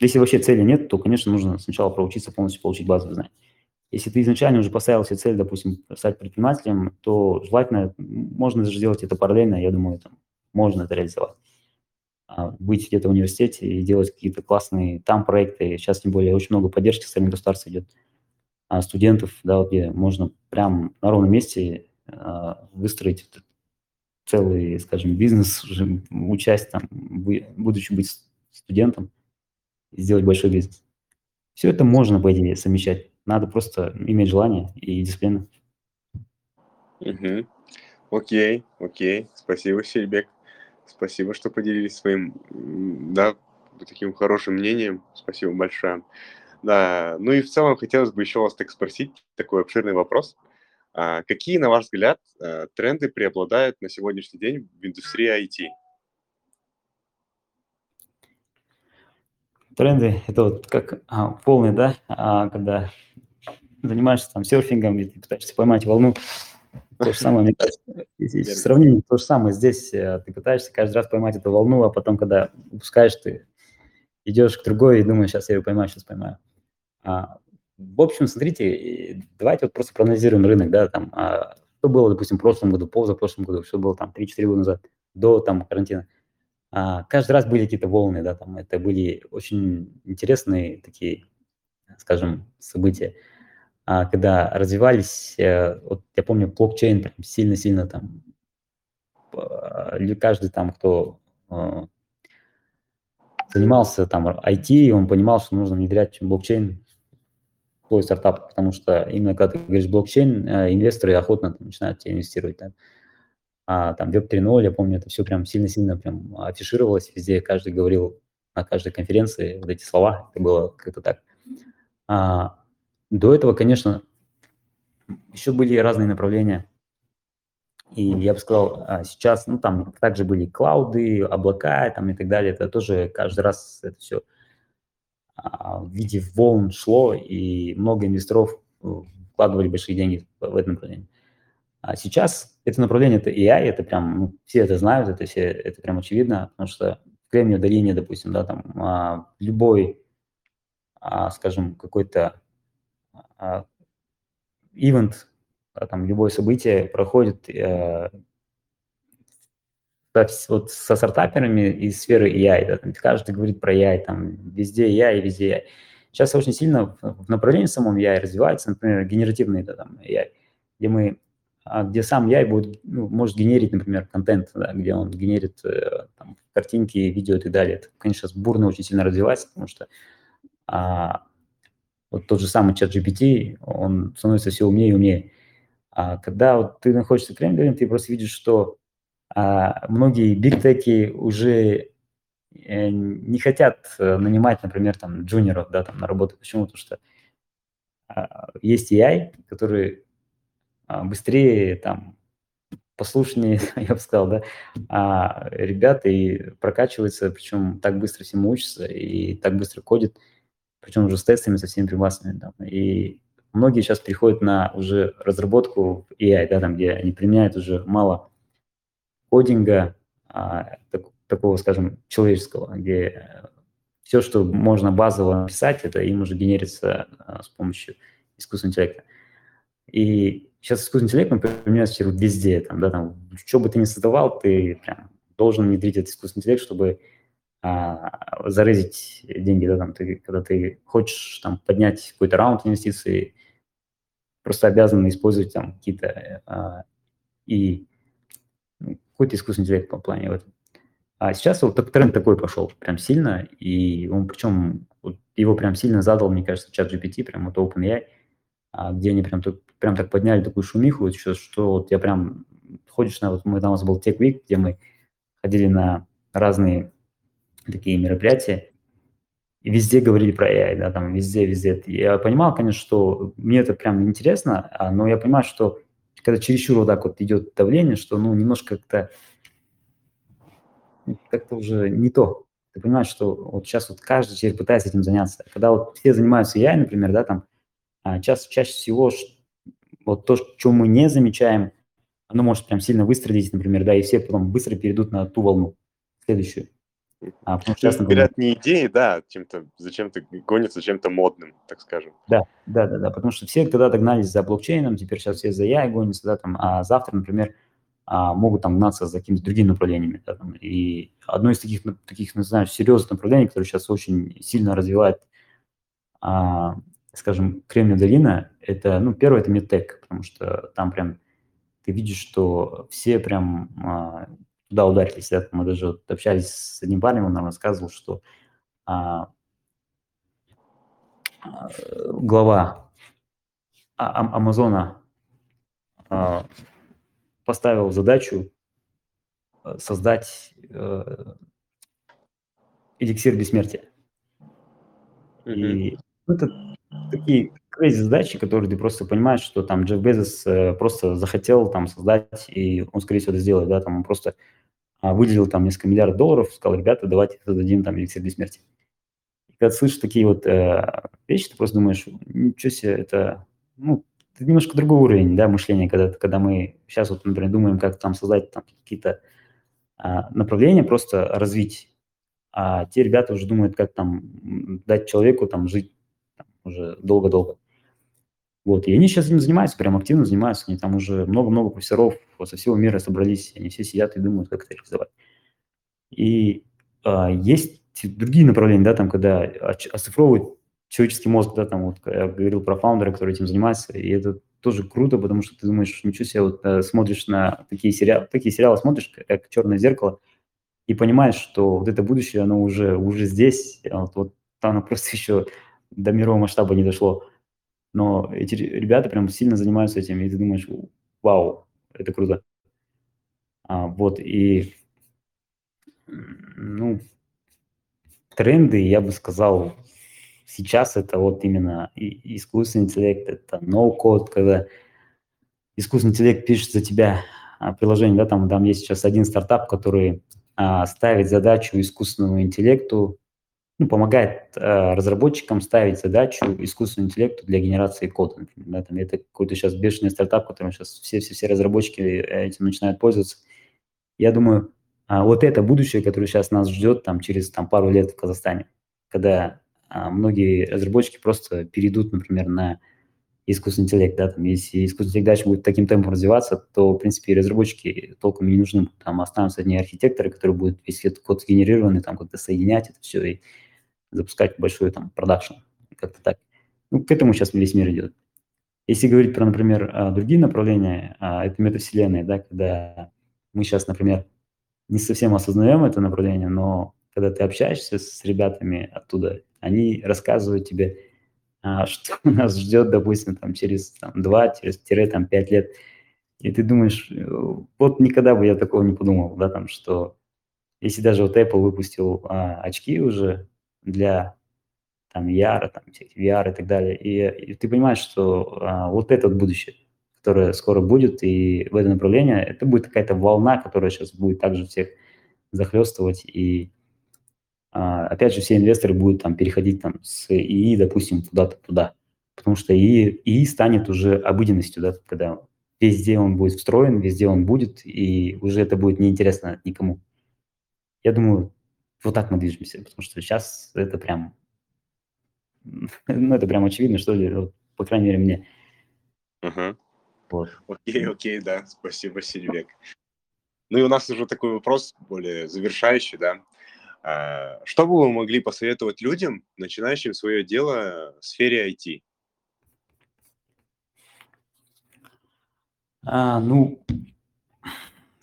если вообще цели нет, то, конечно, нужно сначала проучиться, полностью получить базовые знания. Если ты изначально уже поставил себе цель, допустим, стать предпринимателем, то желательно, можно даже сделать это параллельно, я думаю, там, можно это реализовать. А, быть где-то в университете и делать какие-то классные там проекты. Сейчас, тем более, очень много поддержки со стороны государства идет. А студентов, да, где можно прям на ровном месте а, выстроить целый, скажем, бизнес, уже участь там, будучи быть студентом, сделать большой бизнес. Все это можно, по идее, совмещать. Надо просто иметь желание и дисциплину. Угу. Окей, окей. Спасибо, Сельбек. Спасибо, что поделились своим, да, таким хорошим мнением. Спасибо большое. Да, ну и в целом хотелось бы еще вас так спросить, такой обширный вопрос. А какие, на ваш взгляд, э, тренды преобладают на сегодняшний день в индустрии IT? Тренды – это вот как а, полный, да, а, когда занимаешься там серфингом и ты пытаешься поймать волну, то же самое, мне кажется, в сравнении то же самое. Здесь э, ты пытаешься каждый раз поймать эту волну, а потом, когда упускаешь, ты идешь к другой и думаешь, сейчас я ее поймаю, сейчас поймаю. А в общем, смотрите, давайте вот просто проанализируем рынок, да, там, а, что было, допустим, в прошлом году, позапрошлом году, что было там 3-4 года назад, до там карантина. А, каждый раз были какие-то волны, да, там, это были очень интересные такие, скажем, события, а, когда развивались, а, вот я помню, блокчейн прям сильно-сильно там, каждый там, кто а, занимался там IT, он понимал, что нужно внедрять блокчейн в свой стартап, потому что именно когда ты говоришь блокчейн, э, инвесторы охотно начинают тебе инвестировать. Да. А там Web 3.0, я помню, это все прям сильно-сильно прям афишировалось везде, каждый говорил на каждой конференции вот эти слова, это было как-то так. А, до этого, конечно, еще были разные направления, и я бы сказал, а, сейчас, ну, там также были клауды, облака там и так далее. Это тоже каждый раз это все а, в виде волн шло, и много инвесторов э, вкладывали большие деньги в это направление. А сейчас это направление, это AI, это прям, ну, все это знают, это, все, это прям очевидно, потому что в Кремниевой долине, допустим, да, там а, любой, а, скажем, какой-то а, ивент а, там любое событие проходит э, вот со стартаперами из сферы AI, да, там, каждый говорит про AI, там везде AI, везде AI. Сейчас очень сильно в направлении самом AI развивается, например, генеративный да, там, AI, где мы а, где сам AI будет, ну, может генерить, например, контент, да, где он генерит э, там, картинки, видео и так далее. Это, конечно, сейчас бурно очень сильно развивается, потому что а, вот тот же самый чат GPT, он становится все умнее и умнее. А когда вот ты находишься в Кремле, ты просто видишь, что а, многие бигтеки уже э, не хотят э, нанимать, например, там джуниоров, да, там на работу. Почему? Потому что а, есть AI, который а, быстрее, там, послушнее, [laughs] я бы сказал, да, а ребята и прокачиваются, причем так быстро всему учатся и так быстро кодят, причем уже с тестами, со всеми прибасами. Да, и многие сейчас переходят на уже разработку AI, да, там, где они применяют уже мало кодинга, а, так, такого, скажем, человеческого, где все, что можно базово написать, это им уже генерится а, с помощью искусственного интеллекта. И сейчас искусственный интеллект он применяется везде, там, да, там, что бы ты ни создавал, ты прям должен внедрить этот искусственный интеллект, чтобы а, зарезить деньги, да, там, ты, когда ты хочешь там поднять какой-то раунд инвестиций, просто обязаны использовать там какие-то а, и ну, какой-то искусственный интеллект по плане в этом. А сейчас вот тренд такой пошел прям сильно, и он причем вот его прям сильно задал, мне кажется, чат GPT, прям вот OpenAI, а, где они прям, прям так подняли такую шумиху, что, что вот я прям ходишь на, вот мы там у нас был Tech Week, где мы ходили на разные такие мероприятия, и везде говорили про AI, да, там везде, везде. Я понимал, конечно, что мне это прям интересно, а, но я понимаю, что когда чересчур вот так вот идет давление, что, ну, немножко как-то как-то уже не то. Ты понимаешь, что вот сейчас вот каждый теперь пытается этим заняться. Когда вот все занимаются AI, например, да, там, а, чаще, чаще всего вот то, что мы не замечаем, оно может прям сильно выстрелить, например, да, и все потом быстро перейдут на ту волну, следующую. А, потому что, говорят, не идеи, да, чем-то, зачем-то гонятся чем-то модным, так скажем. Да, да, да, да, потому что все когда-то гнались за блокчейном, теперь сейчас все за AI гонятся, да, там, а завтра, например, а, могут там гнаться за какими-то другими направлениями. Да, там, и одно из таких, таких, ну, знаешь, серьезных направлений, которое сейчас очень сильно развивает, а, скажем, Кремниевая долина, это, ну, первое, это медтек, потому что там прям ты видишь, что все прям а, туда ударились. Да? Мы даже вот общались с одним парнем, он нам рассказывал, что а, а, глава а, Амазона а, поставил задачу э, создать а, эликсир бессмертия. Mm-hmm. И это такие crazy задачи, которые ты просто понимаешь, что там Джефф Безос э, просто захотел там создать, и он, скорее всего, это сделает, да, там он просто а, выделил там несколько миллиардов долларов, сказал, ребята, давайте создадим там эликсир бессмертия. И когда слышишь такие вот э, вещи, ты просто думаешь, ничего себе, это, ну, это немножко другой уровень, да, мышления, когда, когда мы сейчас вот, например, думаем, как там создать там какие-то а, направления, просто развить, а те ребята уже думают, как там дать человеку там жить уже долго-долго. Вот, и они сейчас этим занимаются, прям активно занимаются, они там уже много-много профессоров со всего мира собрались, они все сидят и думают, как это реализовать. И а, есть другие направления, да, там, когда оцифровывают человеческий мозг, да, там, вот, я говорил про фаундера, который этим занимается, и это тоже круто, потому что ты думаешь, ничего себе, вот э, смотришь на такие сериалы, такие сериалы смотришь, как «Черное зеркало», и понимаешь, что вот это будущее, оно уже, уже здесь, а вот, вот оно просто [laughs] еще до мирового масштаба не дошло. Но эти ребята прям сильно занимаются этим, и ты думаешь, вау, это круто. А, вот, и, ну, тренды, я бы сказал, сейчас это вот именно искусственный интеллект, это no-code, когда искусственный интеллект пишет за тебя а, приложение, да, там, там есть сейчас один стартап, который а, ставит задачу искусственному интеллекту, ну, помогает а, разработчикам ставить задачу искусственному интеллекту для генерации кода. Например, да, там, это какой-то сейчас бешеный стартап, которым сейчас все-все-все разработчики этим начинают пользоваться. Я думаю, а, вот это будущее, которое сейчас нас ждет там, через там, пару лет в Казахстане, когда а многие разработчики просто перейдут, например, на искусственный интеллект, да, там, если искусственный интеллект дальше будет таким темпом развиваться, то, в принципе, разработчики толком не нужны, там останутся одни архитекторы, которые будут весь этот код сгенерированный, там, как-то соединять это все и запускать большой, там, продакшн, как-то так. Ну, к этому сейчас весь мир идет. Если говорить про, например, а, другие направления, а, это метавселенные, да, когда мы сейчас, например, не совсем осознаем это направление, но когда ты общаешься с ребятами оттуда, они рассказывают тебе, а, [laughs] что нас ждет, допустим, там, через там, 2 через, там, 5 лет. И ты думаешь, э, вот никогда бы я такого не подумал, да, там, что если даже вот Apple выпустил а, очки уже для там VR, там, VR и так далее, и, и ты понимаешь, что а, вот это вот будущее, которое скоро будет, и в это направление, это будет какая-то волна, которая сейчас будет также всех захлестывать, и а, опять же, все инвесторы будут там переходить там с ИИ, допустим, куда-то туда, потому что ИИ, ИИ станет уже обыденностью, да, когда везде он будет встроен, везде он будет, и уже это будет неинтересно никому. Я думаю, вот так мы движемся, потому что сейчас это прям, ну, это прям очевидно, что ли, вот, по крайней мере, мне. Угу. Вот. Окей, окей, да, спасибо, Сильвек. Ну и у нас уже такой вопрос более завершающий, да. А, что бы вы могли посоветовать людям, начинающим свое дело в сфере IT? А, ну,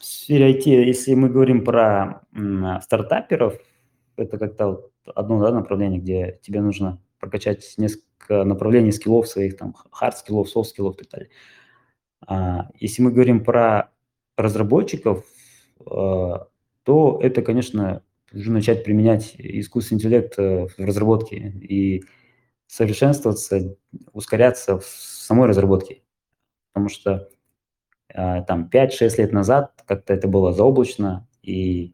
в сфере IT, если мы говорим про стартаперов, это как-то вот одно да, направление, где тебе нужно прокачать несколько направлений скиллов своих, там, hard скиллов, soft скиллов и так далее. А, если мы говорим про разработчиков, а, то это, конечно, уже начать применять искусственный интеллект э, в разработке и совершенствоваться, ускоряться в самой разработке. Потому что там 5-6 лет назад как-то это было заоблачно, и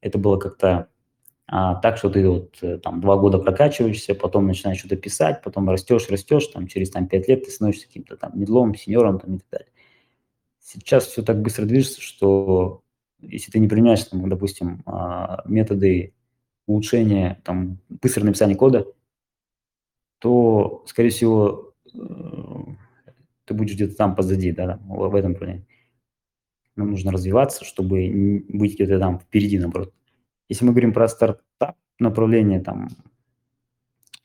это было как-то а, так, что ты вот э, там два года прокачиваешься, потом начинаешь что-то писать, потом растешь, растешь, там через там 5 лет ты становишься каким-то там медлом, сеньором там и так далее. Сейчас все так быстро движется, что если ты не применяешь, там, допустим, а, методы улучшения, там, быстрого написания кода, то, скорее всего, э, ты будешь где-то там позади, да, в этом направлении. Нам нужно развиваться, чтобы быть где-то там впереди, наоборот. Если мы говорим про стартап направление, там,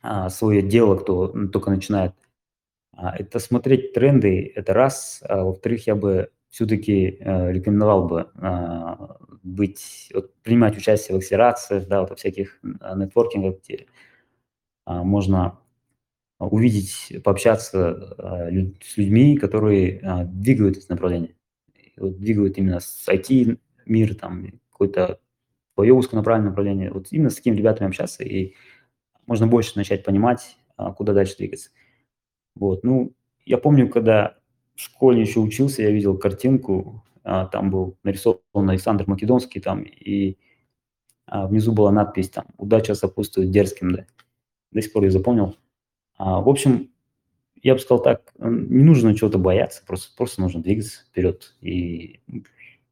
а, свое дело, кто только начинает, а, это смотреть тренды, это раз. А во-вторых, я бы все-таки э, рекомендовал бы э, быть, вот, принимать участие в акселерациях, да, вот, во всяких нетворкингах, где можно увидеть, пообщаться э, с людьми, которые э, двигают это направление. Вот, двигают именно с IT-мир, там, какое-то свое узконаправленное направление. Вот именно с такими ребятами общаться, и можно больше начать понимать, куда дальше двигаться. Вот, ну, я помню, когда в школе еще учился, я видел картинку, а, там был нарисован Александр Македонский там, и а, внизу была надпись там «Удача сопутствует дерзким», да. До сих пор я запомнил. А, в общем, я бы сказал так, не нужно чего-то бояться, просто, просто нужно двигаться вперед и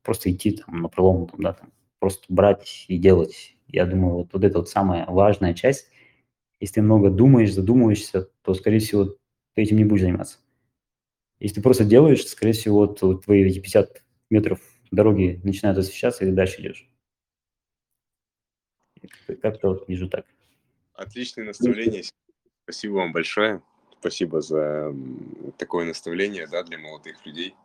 просто идти там на пролом, там, да, там, просто брать и делать. Я думаю, вот, вот это вот самая важная часть. Если ты много думаешь, задумываешься, то, скорее всего, ты этим не будешь заниматься. Если ты просто делаешь, скорее всего, вот твои эти 50 метров дороги начинают освещаться, и ты дальше идешь. Как-то вот вижу так. Отличное наставление. Спасибо вам большое. Спасибо за такое наставление да, для молодых людей.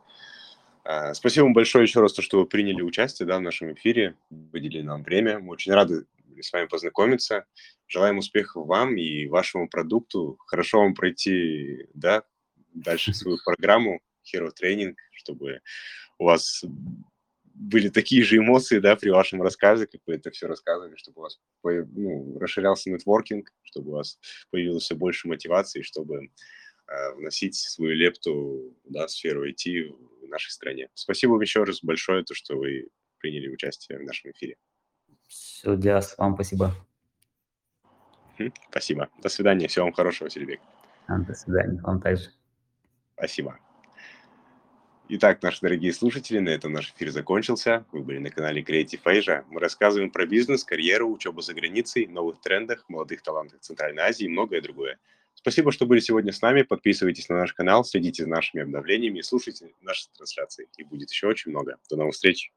А, спасибо вам большое еще раз, то, что вы приняли участие да, в нашем эфире, выделили нам время. Мы очень рады с вами познакомиться. Желаем успехов вам и вашему продукту. Хорошо вам пройти да, дальше свою программу Hero Training, чтобы у вас были такие же эмоции, да, при вашем рассказе, как вы это все рассказывали, чтобы у вас ну, расширялся нетворкинг, чтобы у вас появилось все больше мотивации, чтобы э, вносить свою лепту да, в сферу IT в нашей стране. Спасибо вам еще раз большое, то, что вы приняли участие в нашем эфире. Все для вас. Вам спасибо. Спасибо. До свидания. Всего вам хорошего, Селебек. До свидания. Вам также. Спасибо. Итак, наши дорогие слушатели, на этом наш эфир закончился. Вы были на канале Creative Asia. Мы рассказываем про бизнес, карьеру, учебу за границей, новых трендах, молодых талантах Центральной Азии и многое другое. Спасибо, что были сегодня с нами. Подписывайтесь на наш канал, следите за нашими обновлениями слушайте наши трансляции. И будет еще очень много. До новых встреч!